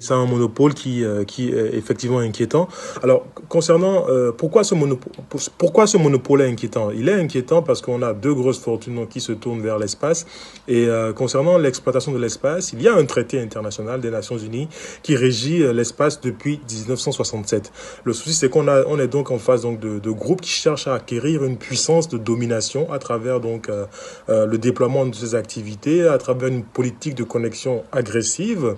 C'est un monopole qui, euh, qui est effectivement inquiétant. Alors, concernant euh, pourquoi, ce monopole, pourquoi ce monopole est inquiétant? Il est inquiétant parce qu'on a deux grosses fortunes qui se tournent vers l'espace. Et euh, concernant l'exploitation de l'espace, il y a un traité international des Nations Unies qui régit l'espace depuis 1967. Le souci, c'est qu'on a, on est donc en face donc, de, de, groupes qui cherchent à acquérir une puissance de domination à travers donc le déploiement de ces activités, à travers une politique de connexion agressive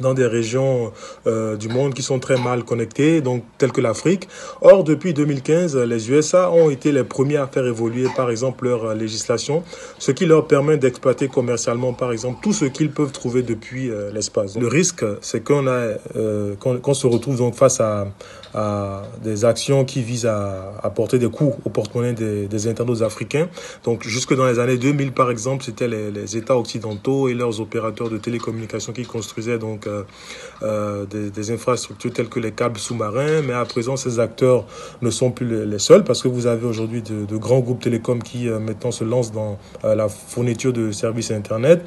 dans des régions euh, du monde qui sont très mal connectées, donc telles que l'Afrique. Or, depuis 2015, les USA ont été les premiers à faire évoluer, par exemple, leur législation, ce qui leur permet d'exploiter commercialement, par exemple, tout ce qu'ils peuvent trouver depuis euh, l'espace. Le risque, c'est qu'on a, euh, qu'on se retrouve donc face à, à des actions qui visent à apporter des coûts au porte-monnaie des, des internautes africains. Donc, jusque dans les années 2000, par exemple, c'était les, les États occidentaux et leurs opérateurs de télécommunications qui construisaient donc euh, euh, des, infrastructures telles que les câbles sous-marins. Mais à présent, ces acteurs ne sont plus les, seuls parce que vous avez aujourd'hui de, de, grands groupes télécoms qui euh, maintenant se lancent dans la fourniture de services Internet.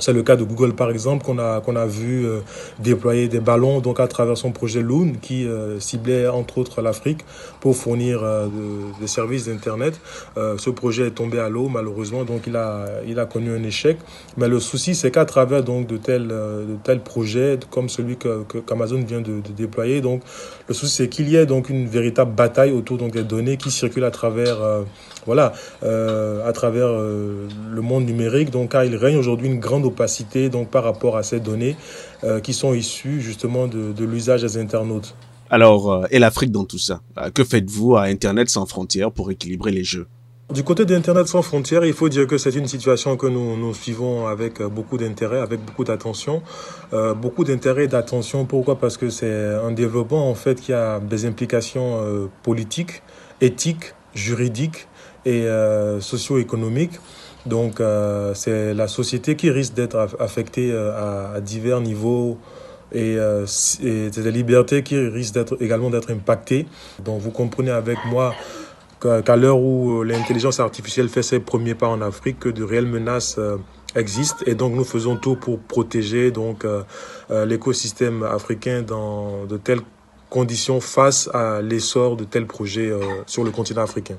C'est le cas de Google par exemple qu'on a qu'on a vu euh, déployer des ballons donc à travers son projet Loon qui euh, ciblait entre autres l'Afrique pour fournir euh, de, des services d'internet. ce projet est tombé à l'eau malheureusement donc il a il a connu un échec. Mais le souci c'est qu'à travers donc de tels de tels projets comme celui que qu'Amazon vient de, de, déployer donc le souci c'est qu'il y ait donc une véritable bataille autour donc des données qui circulent à travers voilà à travers le monde numérique donc car il règne aujourd'hui une grande donc par rapport à ces données euh, qui sont issues justement de, de l'usage des internautes. Alors, euh, et l'Afrique dans tout ça euh, Que faites-vous à Internet sans frontières pour équilibrer les jeux? Du côté d'Internet sans frontières, il faut dire que c'est une situation que nous, nous suivons avec beaucoup d'intérêt, avec beaucoup d'attention. Euh, beaucoup d'intérêt et d'attention, pourquoi? Parce que c'est un développement en fait qui a des implications euh, politiques, éthiques, juridiques et euh, socio-économiques. Donc euh, c'est la société qui risque d'être affectée euh, à, divers niveaux et, euh, et c'est la liberté qui risque d'être également d'être impactée. Donc vous comprenez avec moi qu'à l'heure où l'intelligence artificielle fait ses premiers pas en Afrique, que de réelles menaces existent et donc nous faisons tout pour protéger donc l'écosystème africain dans de telles conditions face à l'essor de tels projets sur le continent africain.